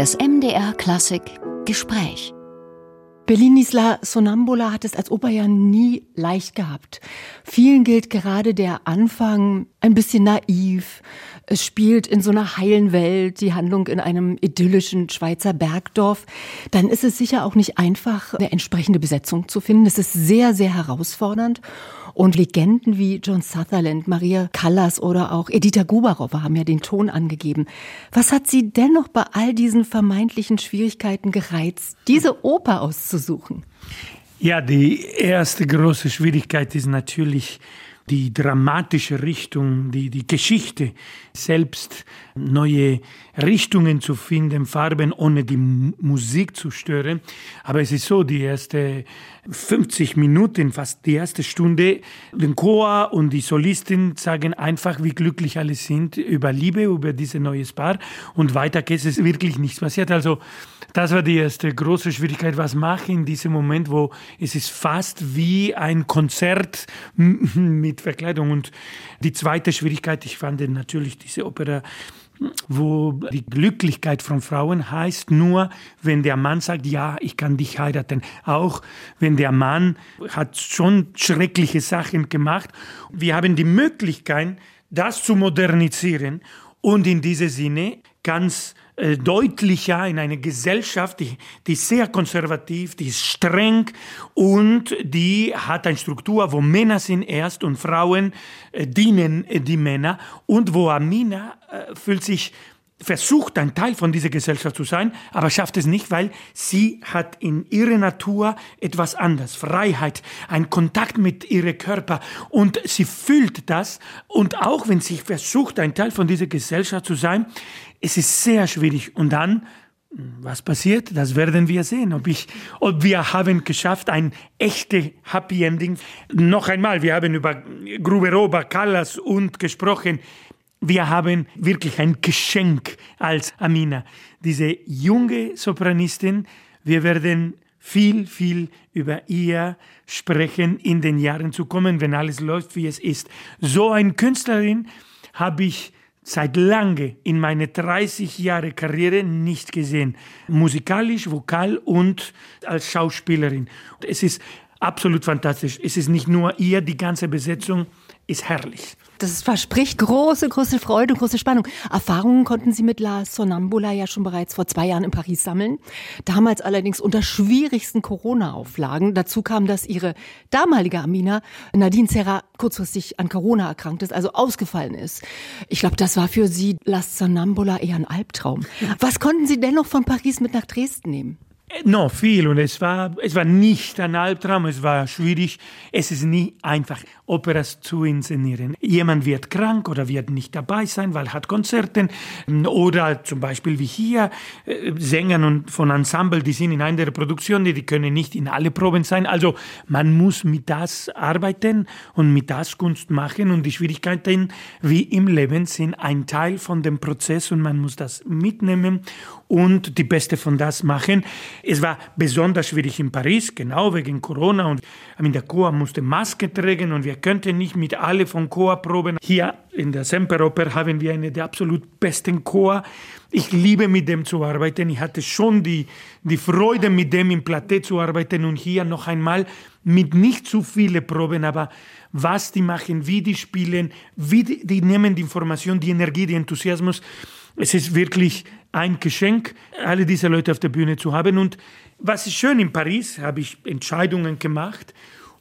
Das MDR Klassik Gespräch. Bellinis La Sonambula hat es als Oper ja nie leicht gehabt. Vielen gilt gerade der Anfang ein bisschen naiv. Es spielt in so einer heilen Welt, die Handlung in einem idyllischen Schweizer Bergdorf. Dann ist es sicher auch nicht einfach, eine entsprechende Besetzung zu finden. Es ist sehr, sehr herausfordernd. Und Legenden wie John Sutherland, Maria Callas oder auch Edita Gubarova haben ja den Ton angegeben. Was hat Sie dennoch bei all diesen vermeintlichen Schwierigkeiten gereizt, diese Oper auszusuchen? Ja, die erste große Schwierigkeit ist natürlich die dramatische Richtung, die, die Geschichte, selbst neue Richtungen zu finden, Farben ohne die Musik zu stören. Aber es ist so, die erste 50 Minuten, fast die erste Stunde, den Chor und die Solistin sagen einfach, wie glücklich alle sind über Liebe, über dieses neues Paar. Und weiter geht es wirklich nichts passiert. Also, das war die erste große Schwierigkeit. Was mache ich in diesem Moment, wo es ist fast wie ein Konzert mit Verkleidung. Und die zweite Schwierigkeit, ich fand natürlich diese Opera wo die Glücklichkeit von Frauen heißt nur, wenn der Mann sagt, ja, ich kann dich heiraten. Auch wenn der Mann hat schon schreckliche Sachen gemacht. Wir haben die Möglichkeit, das zu modernisieren und in diesem Sinne ganz äh, deutlicher in eine Gesellschaft, die, die ist sehr konservativ, die ist streng und die hat eine Struktur, wo Männer sind erst und Frauen äh, dienen äh, die Männer. Und wo Amina äh, fühlt sich versucht, ein Teil von dieser Gesellschaft zu sein, aber schafft es nicht, weil sie hat in ihrer Natur etwas anderes, Freiheit, ein Kontakt mit ihrem Körper. Und sie fühlt das. Und auch wenn sie versucht, ein Teil von dieser Gesellschaft zu sein, es ist sehr schwierig. Und dann, was passiert? Das werden wir sehen, ob, ich, ob wir haben geschafft, ein echte Happy Ending. Noch einmal, wir haben über Gruberoba, Callas und gesprochen. Wir haben wirklich ein Geschenk als Amina. Diese junge Sopranistin, wir werden viel, viel über ihr sprechen in den Jahren zu kommen, wenn alles läuft, wie es ist. So eine Künstlerin habe ich seit lange in meiner 30 Jahre Karriere nicht gesehen. Musikalisch, vokal und als Schauspielerin. Es ist absolut fantastisch. Es ist nicht nur ihr, die ganze Besetzung ist herrlich. Das verspricht große, große Freude, große Spannung. Erfahrungen konnten Sie mit La Sonambula ja schon bereits vor zwei Jahren in Paris sammeln. Damals allerdings unter schwierigsten Corona-Auflagen. Dazu kam, dass Ihre damalige Amina, Nadine Serra, kurzfristig an Corona erkrankt ist, also ausgefallen ist. Ich glaube, das war für Sie La Sonambula eher ein Albtraum. Was konnten Sie dennoch von Paris mit nach Dresden nehmen? No, viel. Und es war, es war nicht ein Albtraum, es war schwierig. Es ist nie einfach, Operas zu inszenieren. Jemand wird krank oder wird nicht dabei sein, weil hat Konzerten. Oder zum Beispiel wie hier, äh, Sänger von Ensemble, die sind in einer Produktion, die können nicht in alle Proben sein. Also man muss mit das arbeiten und mit das Kunst machen. Und die Schwierigkeiten wie im Leben sind ein Teil von dem Prozess und man muss das mitnehmen und die Beste von das machen. Es war besonders schwierig in Paris, genau wegen Corona und in der Chor musste Maske tragen und wir könnten nicht mit alle von Chor proben. Hier in der Semperoper haben wir eine der absolut besten Chor. Ich liebe mit dem zu arbeiten. Ich hatte schon die, die Freude mit dem im Plateau zu arbeiten und hier noch einmal mit nicht zu viele Proben, aber was die machen, wie die spielen, wie die, die nehmen die Information, die Energie, die Enthusiasmus. Es ist wirklich ein Geschenk, alle diese Leute auf der Bühne zu haben. Und was ist schön in Paris, habe ich Entscheidungen gemacht.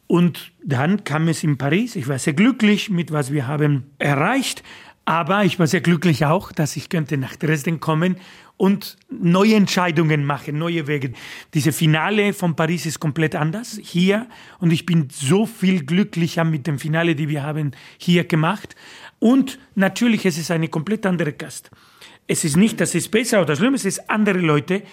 Und dann kam es in Paris. Ich war sehr glücklich mit was wir haben erreicht. Aber ich war sehr glücklich auch, dass ich könnte nach Dresden kommen und neue Entscheidungen machen, neue Wege. Diese Finale von Paris ist komplett anders hier und ich bin so viel glücklicher mit dem Finale, die wir haben hier gemacht. Und natürlich es ist eine komplett andere Gast. Es ist nicht, dass es besser oder schlimmer ist, es ist andere Leute.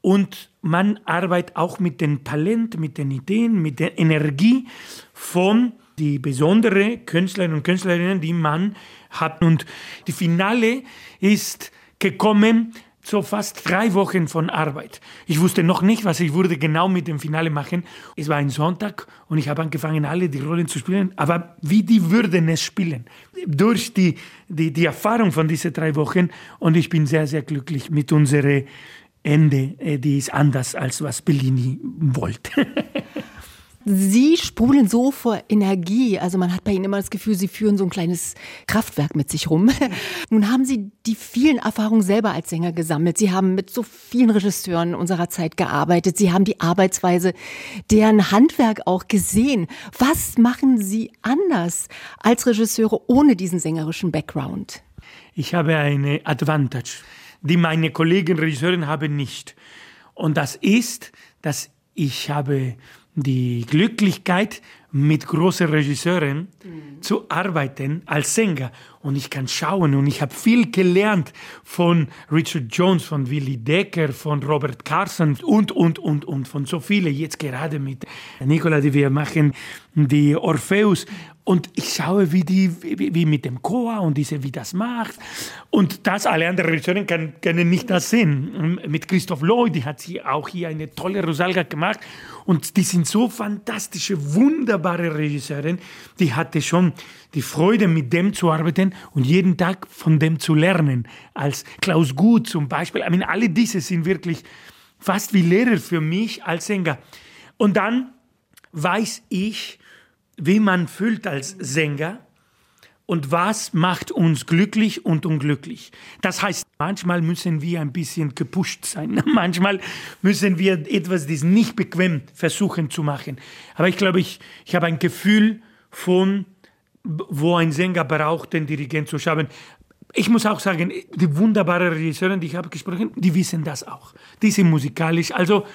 Und man arbeitet auch mit dem Talent, mit den Ideen, mit der Energie von die besondere Künstlerinnen und Künstlerinnen, die man hat. Und die Finale ist gekommen so fast drei Wochen von Arbeit. Ich wusste noch nicht, was ich würde genau mit dem Finale machen. Es war ein Sonntag und ich habe angefangen, alle die Rollen zu spielen. Aber wie die würden es spielen? Durch die, die, die Erfahrung von diesen drei Wochen. Und ich bin sehr, sehr glücklich mit unserer Ende, äh, die ist anders als was Bellini wollte. Sie sprudeln so vor Energie. Also man hat bei Ihnen immer das Gefühl, Sie führen so ein kleines Kraftwerk mit sich rum. Nun haben Sie die vielen Erfahrungen selber als Sänger gesammelt. Sie haben mit so vielen Regisseuren unserer Zeit gearbeitet. Sie haben die Arbeitsweise, deren Handwerk auch gesehen. Was machen Sie anders als Regisseure ohne diesen sängerischen Background? Ich habe eine Advantage, die meine Kollegen Regisseure haben nicht. Und das ist, dass ich habe die Glücklichkeit, mit großen Regisseuren mhm. zu arbeiten als Sänger. Und ich kann schauen und ich habe viel gelernt von Richard Jones, von Willie Decker, von Robert Carson und, und, und, und von so vielen. Jetzt gerade mit Nicola, die wir machen, die Orpheus. Und ich schaue, wie die, wie, wie mit dem Chor und diese, wie das macht. Und das, alle anderen Regisseure können, können nicht das sehen. Mit Christoph Lloyd, die hat sie auch hier eine tolle Rosalga gemacht. Und die sind so fantastische, wunderbare Regisseurin. Die hatte schon die Freude, mit dem zu arbeiten und jeden Tag von dem zu lernen. Als Klaus Gut zum Beispiel. Ich meine, alle diese sind wirklich fast wie Lehrer für mich als Sänger. Und dann weiß ich, wie man fühlt als Sänger und was macht uns glücklich und unglücklich. Das heißt, manchmal müssen wir ein bisschen gepusht sein. Manchmal müssen wir etwas, das nicht bequem versuchen zu machen. Aber ich glaube, ich, ich habe ein Gefühl von, wo ein Sänger braucht, den Dirigent zu schaffen. Ich muss auch sagen, die wunderbaren Regisseure, die ich habe gesprochen, die wissen das auch. Die sind musikalisch. Also,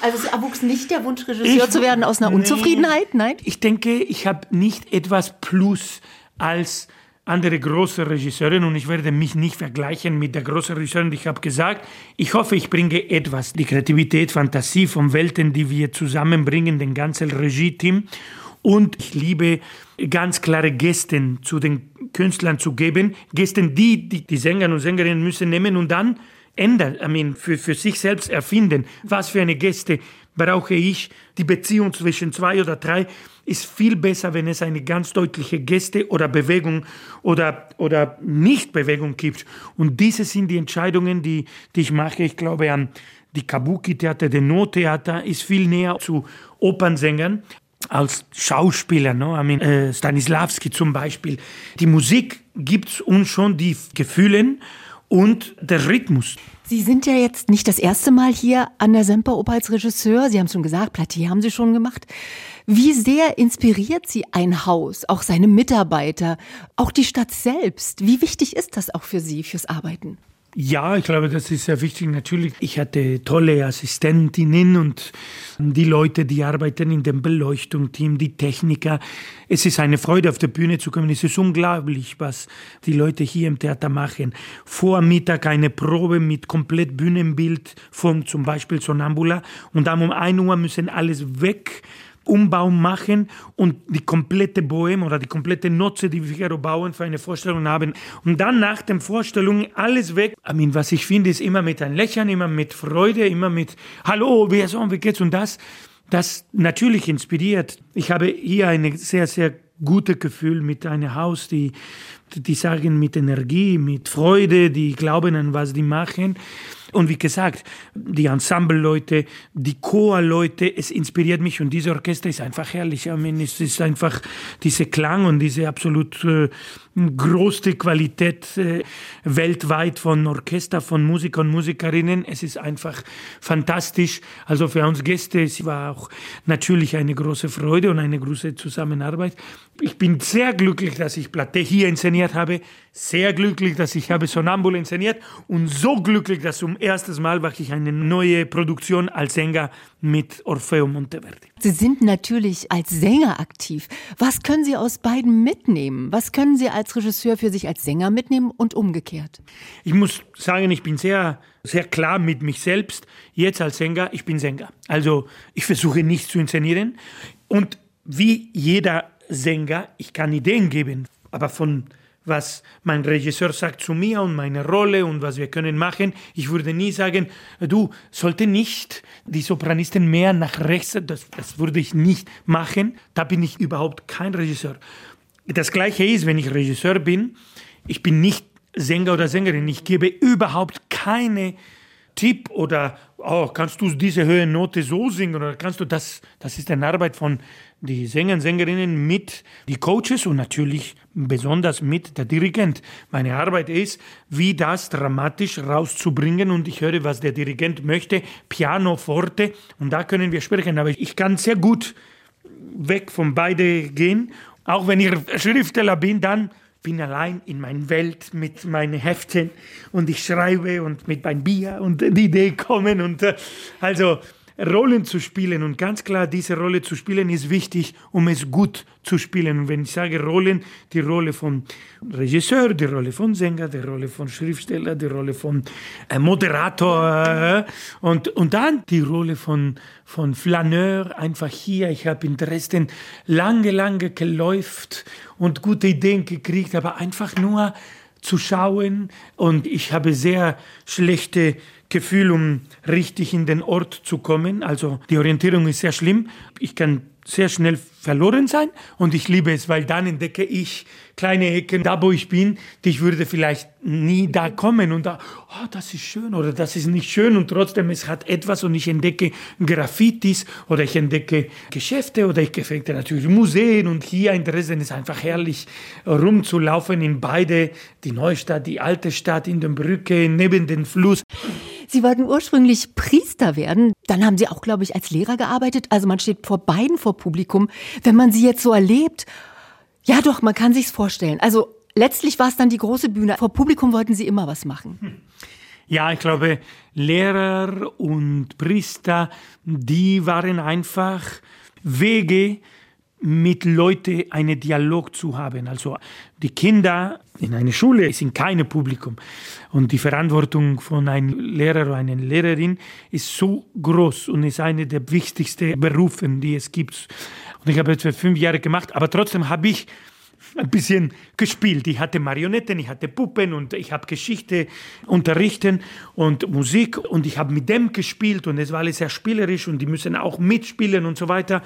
also es erwuchs nicht der Wunsch, Regisseur ich, zu werden aus einer Unzufriedenheit, nein? Ich denke, ich habe nicht etwas Plus als andere große Regisseure und ich werde mich nicht vergleichen mit der großen Regisseurin. Ich habe gesagt, ich hoffe, ich bringe etwas, die Kreativität, Fantasie von Welten, die wir zusammenbringen, den ganzen Regie-Team. Und ich liebe ganz klare Gäste zu den Künstlern zu geben. Gäste, die, die die Sänger und Sängerinnen müssen nehmen und dann ändern, I mean, für, für sich selbst erfinden. Was für eine Gäste brauche ich? Die Beziehung zwischen zwei oder drei ist viel besser, wenn es eine ganz deutliche Gäste oder Bewegung oder, oder Nichtbewegung gibt. Und diese sind die Entscheidungen, die, die ich mache. Ich glaube an die Kabuki-Theater, der No-Theater ist viel näher zu Opernsängern als Schauspieler, no? I mean, äh, Stanislavski zum Beispiel. Die Musik gibt uns schon die Gefühle und der Rhythmus. Sie sind ja jetzt nicht das erste Mal hier an der Semperoper als Regisseur. Sie haben es schon gesagt, Platier haben Sie schon gemacht. Wie sehr inspiriert Sie ein Haus, auch seine Mitarbeiter, auch die Stadt selbst? Wie wichtig ist das auch für Sie, fürs Arbeiten? Ja, ich glaube, das ist sehr wichtig. Natürlich, ich hatte tolle Assistentinnen und die Leute, die arbeiten in dem Beleuchtungsteam, die Techniker. Es ist eine Freude, auf der Bühne zu kommen. Es ist unglaublich, was die Leute hier im Theater machen. Vor Mittag eine Probe mit komplett Bühnenbild von zum Beispiel Sonambula und dann um ein Uhr müssen alles weg Umbau machen und die komplette Bohème oder die komplette Nutze, die Figaro bauen, für eine Vorstellung haben. Und dann nach der Vorstellung alles weg. I mean, was ich finde, ist immer mit ein Lächeln, immer mit Freude, immer mit Hallo, wie so, wie geht's und das. Das natürlich inspiriert. Ich habe hier ein sehr, sehr gutes Gefühl mit einem Haus, die, die sagen mit Energie, mit Freude, die glauben an was die machen. Und wie gesagt, die Ensemble-Leute, die Chor-Leute, es inspiriert mich und dieses Orchester ist einfach herrlich. Ich meine, es ist einfach diese Klang und diese absolut äh, große Qualität äh, weltweit von Orchester, von Musikern und Musikerinnen. Es ist einfach fantastisch. Also für uns Gäste, es war auch natürlich eine große Freude und eine große Zusammenarbeit. Ich bin sehr glücklich, dass ich Platte hier inszeniert habe, sehr glücklich, dass ich habe Sonambul inszeniert und so glücklich, dass zum ersten Mal mache ich eine neue Produktion als Sänger mit Orfeo Monteverdi. Sie sind natürlich als Sänger aktiv. Was können Sie aus beiden mitnehmen? Was können Sie als Regisseur für sich als Sänger mitnehmen und umgekehrt? Ich muss sagen, ich bin sehr, sehr klar mit mich selbst. Jetzt als Sänger, ich bin Sänger. Also ich versuche nicht zu inszenieren. Und wie jeder Sänger, ich kann Ideen geben, aber von was mein Regisseur sagt zu mir und meine Rolle und was wir können machen. Ich würde nie sagen, du sollte nicht die Sopranisten mehr nach rechts, das, das würde ich nicht machen. Da bin ich überhaupt kein Regisseur. Das gleiche ist, wenn ich Regisseur bin, ich bin nicht Sänger oder Sängerin. Ich gebe überhaupt keine Tipp oder oh, kannst du diese höhere Note so singen oder kannst du das, das ist eine Arbeit von die Sänger Sängerinnen mit die Coaches und natürlich besonders mit der Dirigent. Meine Arbeit ist, wie das dramatisch rauszubringen und ich höre, was der Dirigent möchte, Piano, Forte und da können wir sprechen. Aber ich kann sehr gut weg von beide gehen. Auch wenn ich Schriftsteller bin, dann bin allein in meiner Welt mit meinen Heften und ich schreibe und mit meinem Bier und die Idee kommen und äh, also Rollen zu spielen und ganz klar, diese Rolle zu spielen ist wichtig, um es gut zu spielen. Und wenn ich sage Rollen, die Rolle von Regisseur, die Rolle von Sänger, die Rolle von Schriftsteller, die Rolle von äh, Moderator äh, und, und dann die Rolle von, von Flaneur, einfach hier. Ich habe in Dresden lange, lange geläuft und gute Ideen gekriegt, aber einfach nur zu schauen und ich habe sehr schlechte Gefühl, um richtig in den Ort zu kommen. Also die Orientierung ist sehr schlimm. Ich kann sehr schnell verloren sein und ich liebe es, weil dann entdecke ich kleine Ecken, da wo ich bin, die ich würde vielleicht nie da kommen und da, oh, das ist schön oder das ist nicht schön und trotzdem es hat etwas und ich entdecke Graffitis oder ich entdecke Geschäfte oder ich entdecke natürlich Museen und hier in Dresden ist einfach herrlich rumzulaufen in beide, die Neustadt, die alte Stadt in der Brücke, neben dem Fluss. Sie wollten ursprünglich Priester werden. Dann haben Sie auch, glaube ich, als Lehrer gearbeitet. Also man steht vor beiden vor Publikum. Wenn man Sie jetzt so erlebt, ja doch, man kann sich's vorstellen. Also letztlich war es dann die große Bühne. Vor Publikum wollten Sie immer was machen. Ja, ich glaube, Lehrer und Priester, die waren einfach Wege, mit Leuten einen Dialog zu haben. Also die Kinder in einer Schule sind keine Publikum. Und die Verantwortung von einem Lehrer oder einer Lehrerin ist so groß und ist eine der wichtigsten Berufe, die es gibt. Und ich habe jetzt für fünf Jahre gemacht, aber trotzdem habe ich ein bisschen gespielt. Ich hatte Marionetten, ich hatte Puppen und ich habe Geschichte unterrichten und Musik und ich habe mit dem gespielt und es war alles sehr spielerisch und die müssen auch mitspielen und so weiter.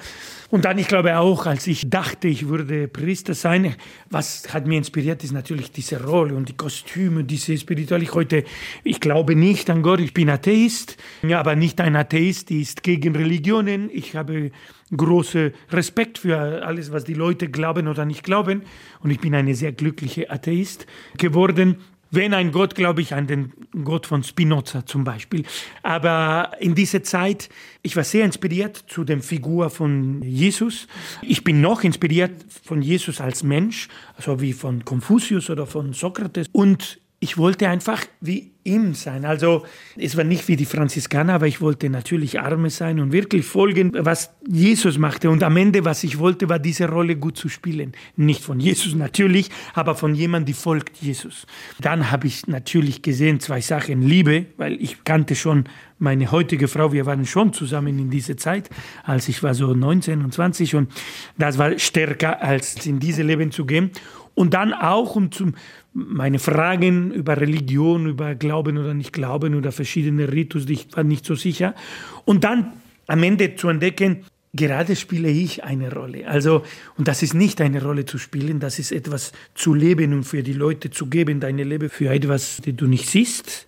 Und dann, ich glaube auch, als ich dachte, ich würde Priester sein, was hat mir inspiriert, ist natürlich diese Rolle und die Kostüme, diese Spiritualität. Heute, ich glaube nicht an Gott, ich bin Atheist, ja, aber nicht ein Atheist, die ist gegen Religionen. Ich habe großen Respekt für alles, was die Leute glauben oder nicht glauben. Und ich bin eine sehr glückliche Atheist geworden. Wenn ein Gott, glaube ich an den Gott von Spinoza zum Beispiel. Aber in dieser Zeit, ich war sehr inspiriert zu der Figur von Jesus. Ich bin noch inspiriert von Jesus als Mensch, so wie von Konfuzius oder von Sokrates. Und ich wollte einfach wie ihm sein. Also es war nicht wie die Franziskaner, aber ich wollte natürlich arme sein und wirklich folgen, was Jesus machte. Und am Ende, was ich wollte, war diese Rolle gut zu spielen. Nicht von Jesus natürlich, aber von jemandem, die folgt Jesus. Dann habe ich natürlich gesehen zwei Sachen. Liebe, weil ich kannte schon meine heutige Frau, wir waren schon zusammen in dieser Zeit, als ich war so 19 und 20 und das war stärker als in diese Leben zu gehen. Und dann auch, um zum, meine Fragen über Religion, über Glauben oder nicht Glauben oder verschiedene Ritus, ich war nicht so sicher. Und dann am Ende zu entdecken, gerade spiele ich eine Rolle. Also, und das ist nicht eine Rolle zu spielen, das ist etwas zu leben und für die Leute zu geben, deine Leben für etwas, das du nicht siehst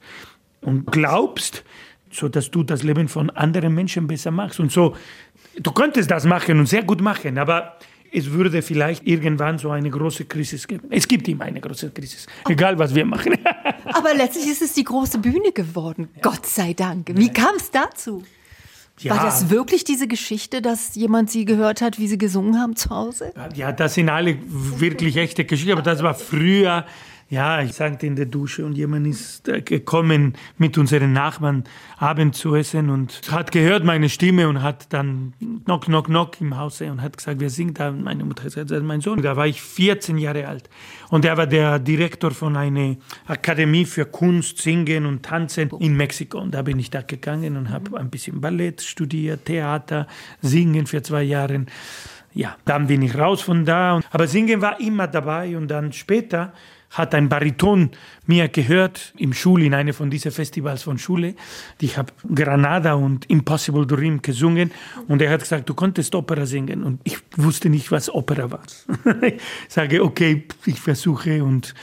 und glaubst, so dass du das Leben von anderen Menschen besser machst. Und so, du könntest das machen und sehr gut machen, aber es würde vielleicht irgendwann so eine große Krise geben. Es gibt immer eine große Krise, egal was wir machen. Aber letztlich ist es die große Bühne geworden, ja. Gott sei Dank. Wie kam es dazu? Ja. War das wirklich diese Geschichte, dass jemand sie gehört hat, wie sie gesungen haben zu Hause? Ja, das sind alle wirklich echte Geschichten, aber das war früher ja, ich sagte in der Dusche und jemand ist äh, gekommen mit unseren Nachbarn Abend zu essen und hat gehört meine Stimme und hat dann knock, knock, knock im Hause und hat gesagt, wer singt da? Meine Mutter hat gesagt, mein Sohn. Da war ich 14 Jahre alt und er war der Direktor von einer Akademie für Kunst, Singen und Tanzen in Mexiko und da bin ich da gegangen und habe ein bisschen Ballett studiert, Theater, Singen für zwei Jahre. Ja, dann bin ich raus von da. Aber Singen war immer dabei und dann später hat ein Bariton mir gehört im Schul, in einem von diesen Festivals von Schule. Ich habe Granada und Impossible Dream gesungen und er hat gesagt, du konntest Opera singen und ich wusste nicht, was Opera war. ich sage, okay, ich versuche und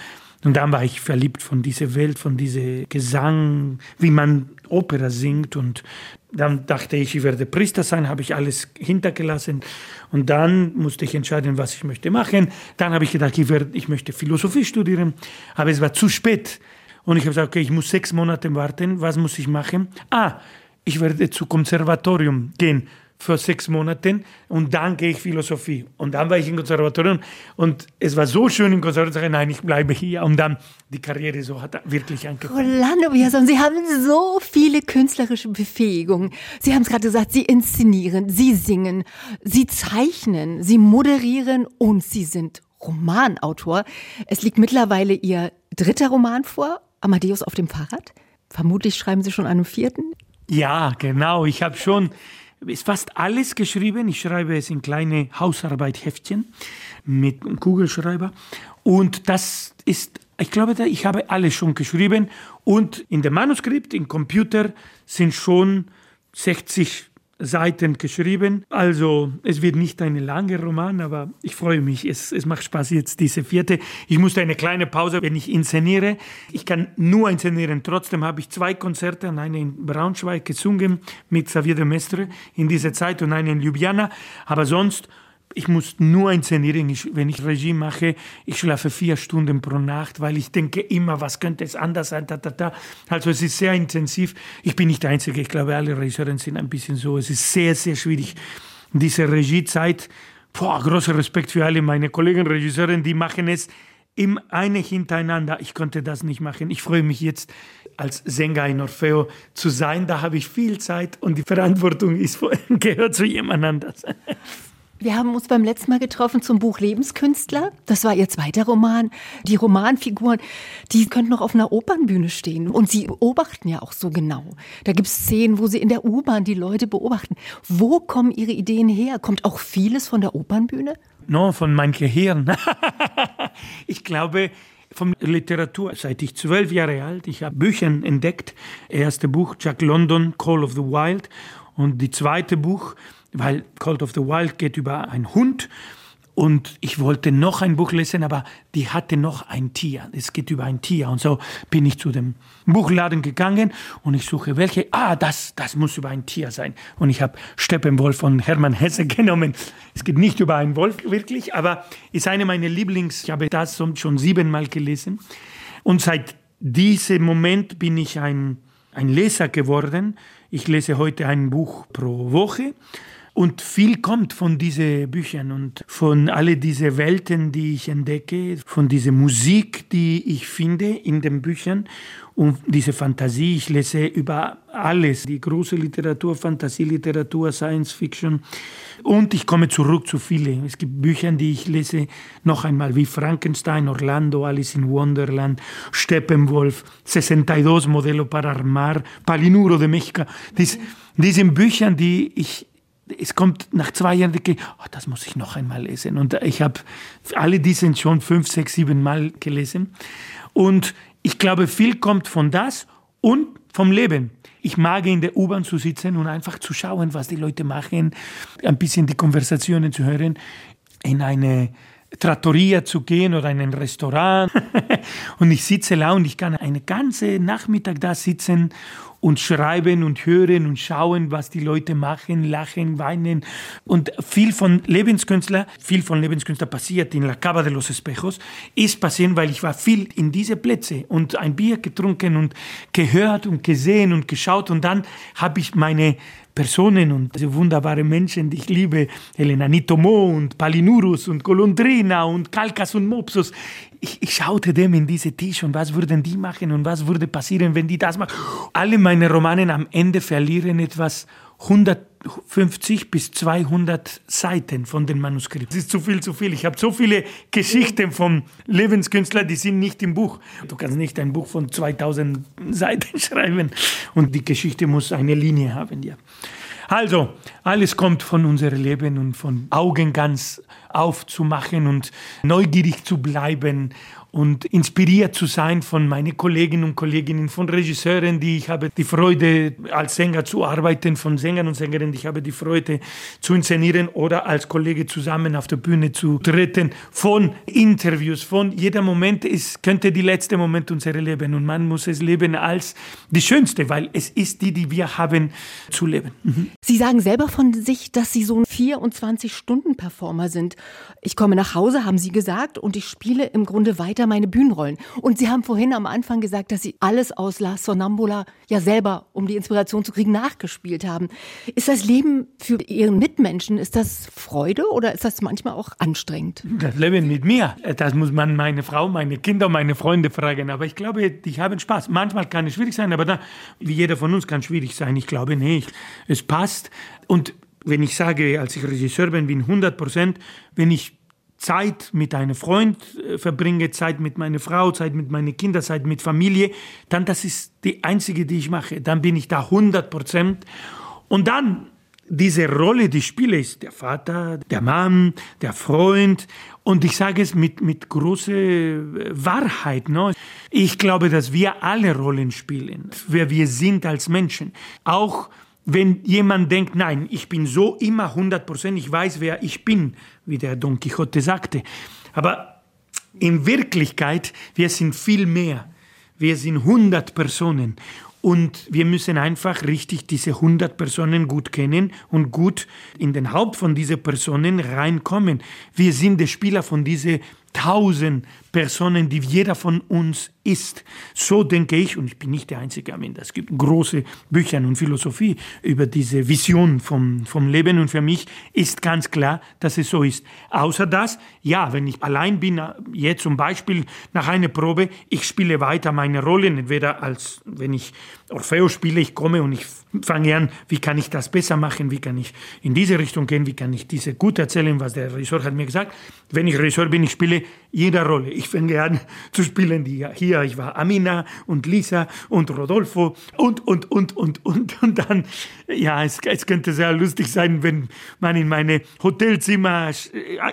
Und dann war ich verliebt von dieser Welt, von diesem Gesang, wie man Opera singt. Und dann dachte ich, ich werde Priester sein, habe ich alles hintergelassen. Und dann musste ich entscheiden, was ich möchte machen. Dann habe ich gedacht, ich, werde, ich möchte Philosophie studieren. Aber es war zu spät. Und ich habe gesagt, okay, ich muss sechs Monate warten. Was muss ich machen? Ah, ich werde zu Konservatorium gehen für sechs Monate und dann gehe ich Philosophie. Und dann war ich im Konservatorium und es war so schön im Konservatorium, nein, ich bleibe hier. Und dann die Karriere so hat wirklich angefangen. Rolando Biason, Sie haben so viele künstlerische Befähigungen. Sie haben es gerade gesagt, Sie inszenieren, Sie singen, Sie zeichnen, Sie moderieren und Sie sind Romanautor. Es liegt mittlerweile Ihr dritter Roman vor, Amadeus auf dem Fahrrad. Vermutlich schreiben Sie schon einen vierten. Ja, genau. Ich habe schon ist fast alles geschrieben. Ich schreibe es in kleine Hausarbeithäftchen mit einem Kugelschreiber. Und das ist, ich glaube, ich habe alles schon geschrieben. Und in dem Manuskript, im Computer, sind schon 60 Seiten geschrieben. Also es wird nicht ein langer Roman, aber ich freue mich. Es, es macht Spaß jetzt diese vierte. Ich musste eine kleine Pause, wenn ich inszeniere. Ich kann nur inszenieren. Trotzdem habe ich zwei Konzerte eine in Braunschweig gesungen mit Xavier de Mestre in dieser Zeit und eine in Ljubljana. Aber sonst ich muss nur inszenieren. Ich, wenn ich Regie mache, ich schlafe vier Stunden pro Nacht, weil ich denke immer, was könnte es anders sein. Da, da, da. Also es ist sehr intensiv. Ich bin nicht der Einzige. Ich glaube, alle Regisseure sind ein bisschen so. Es ist sehr, sehr schwierig. Diese Regiezeit, boah, großer Respekt für alle meine Kollegen Regisseure, die machen es im eine hintereinander. Ich konnte das nicht machen. Ich freue mich jetzt als Sänger in Orfeo zu sein. Da habe ich viel Zeit und die Verantwortung ist, gehört zu jemand anders. Wir haben uns beim letzten Mal getroffen zum Buch Lebenskünstler. Das war Ihr zweiter Roman. Die Romanfiguren, die könnten noch auf einer Opernbühne stehen. Und Sie beobachten ja auch so genau. Da gibt es Szenen, wo Sie in der U-Bahn die Leute beobachten. Wo kommen Ihre Ideen her? Kommt auch vieles von der Opernbühne? No, von meinem Gehirn. ich glaube, von Literatur, seit ich zwölf Jahre alt, ich habe Bücher entdeckt. Erste Buch, Jack London, Call of the Wild. Und die zweite Buch, weil Cult of the Wild geht über einen Hund und ich wollte noch ein Buch lesen, aber die hatte noch ein Tier. Es geht über ein Tier. Und so bin ich zu dem Buchladen gegangen und ich suche welche. Ah, das, das muss über ein Tier sein. Und ich habe Steppenwolf von Hermann Hesse genommen. Es geht nicht über einen Wolf wirklich, aber ist eine meiner Lieblings. Ich habe das schon siebenmal gelesen. Und seit diesem Moment bin ich ein, ein Leser geworden. Ich lese heute ein Buch pro Woche. Und viel kommt von diesen Büchern und von alle diese Welten, die ich entdecke, von dieser Musik, die ich finde in den Büchern und diese Fantasie. Ich lese über alles, die große Literatur, Fantasieliteratur, Science Fiction. Und ich komme zurück zu vielen. Es gibt Bücher, die ich lese noch einmal, wie Frankenstein, Orlando, Alice in Wonderland, Steppenwolf, 62 Modelo para Armar, Palinuro de Mexica. Dies, diese Bücher, die ich es kommt nach zwei Jahren, denke ich, oh, das muss ich noch einmal lesen. Und ich habe alle diese schon fünf, sechs, sieben Mal gelesen. Und ich glaube, viel kommt von das und vom Leben. Ich mag in der U-Bahn zu sitzen und einfach zu schauen, was die Leute machen, ein bisschen die Konversationen zu hören, in eine Trattoria zu gehen oder in ein Restaurant. und ich sitze da und ich kann einen ganzen Nachmittag da sitzen und schreiben und hören und schauen, was die Leute machen, lachen, weinen. Und viel von Lebenskünstler, viel von Lebenskünstler passiert in La Cava de los Espejos, ist passiert, weil ich war viel in diese Plätze und ein Bier getrunken und gehört und gesehen und geschaut und dann habe ich meine Personen und diese wunderbare Menschen, die ich liebe, Elena Nitomo und Palinurus und Golondrina und Kalkas und Mopsus. Ich, ich schaute dem in diese Tisch und was würden die machen und was würde passieren, wenn die das machen. Alle meine Romane am Ende verlieren etwas 150 bis 200 Seiten von den Manuskripten. Das ist zu viel, zu viel. Ich habe so viele Geschichten vom Lebenskünstler, die sind nicht im Buch. Du kannst nicht ein Buch von 2000 Seiten schreiben und die Geschichte muss eine Linie haben, ja. Also, alles kommt von unserem Leben und von Augen ganz aufzumachen und neugierig zu bleiben und inspiriert zu sein von meinen Kolleginnen und Kollegen, von Regisseuren, die ich habe die Freude als Sänger zu arbeiten, von Sängern und Sängerinnen, die ich habe die Freude zu inszenieren oder als Kollege zusammen auf der Bühne zu treten, von Interviews, von jeder Moment ist, könnte die letzte Moment unseres Lebens und man muss es leben als die schönste, weil es ist die, die wir haben zu leben. Mhm. Sie sagen selber von sich, dass Sie so ein 24-Stunden-Performer sind. Ich komme nach Hause, haben Sie gesagt, und ich spiele im Grunde weiter meine Bühnenrollen. Und Sie haben vorhin am Anfang gesagt, dass Sie alles aus La Sonambula ja selber, um die Inspiration zu kriegen, nachgespielt haben. Ist das Leben für Ihren Mitmenschen, ist das Freude oder ist das manchmal auch anstrengend? Das Leben mit mir, das muss man meine Frau, meine Kinder, meine Freunde fragen. Aber ich glaube, die haben Spaß. Manchmal kann es schwierig sein, aber da, wie jeder von uns kann schwierig sein. Ich glaube nicht. Es passt. Und wenn ich sage, als ich Regisseur bin, bin 100 Prozent, wenn ich Zeit mit einem Freund äh, verbringe, Zeit mit meiner Frau, Zeit mit meinen Kindern, Zeit mit Familie, dann das ist die einzige, die ich mache. Dann bin ich da 100 Prozent. Und dann diese Rolle, die ich spiele, ist der Vater, der Mann, der Freund. Und ich sage es mit, mit großer äh, Wahrheit. Ne? Ich glaube, dass wir alle Rollen spielen, wer wir sind als Menschen. Auch wenn jemand denkt, nein, ich bin so immer 100 Prozent, ich weiß, wer ich bin, wie der Don Quixote sagte. Aber in Wirklichkeit, wir sind viel mehr. Wir sind 100 Personen. Und wir müssen einfach richtig diese 100 Personen gut kennen und gut in den Haupt von diesen Personen reinkommen. Wir sind der Spieler von diesen tausend Personen, die jeder von uns ist. So denke ich, und ich bin nicht der Einzige am Ende. Es gibt große Bücher und Philosophie über diese Vision vom, vom Leben und für mich ist ganz klar, dass es so ist. Außer das, ja, wenn ich allein bin, jetzt zum Beispiel nach einer Probe, ich spiele weiter meine Rollen, entweder als, wenn ich Orfeo spiele, ich komme und ich fange an, wie kann ich das besser machen, wie kann ich in diese Richtung gehen, wie kann ich diese gut erzählen, was der Regisseur hat mir gesagt. Wenn ich Regisseur bin, ich spiele jede Rolle. Ich fange an zu spielen, die hier, ich war Amina und Lisa und Rodolfo und, und, und, und, und, und dann, ja, es, es könnte sehr lustig sein, wenn man in meine Hotelzimmer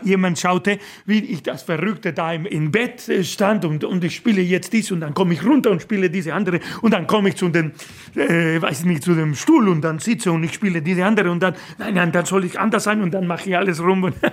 jemand schaute, wie ich das Verrückte da im, im Bett stand und, und ich spiele jetzt dies und dann komme ich runter und spiele diese andere und dann komme ich zu dem, äh, weiß nicht, zu dem Stuhl und dann sitze und ich spiele diese andere und dann, nein, nein, dann soll ich anders sein und dann mache ich alles rum.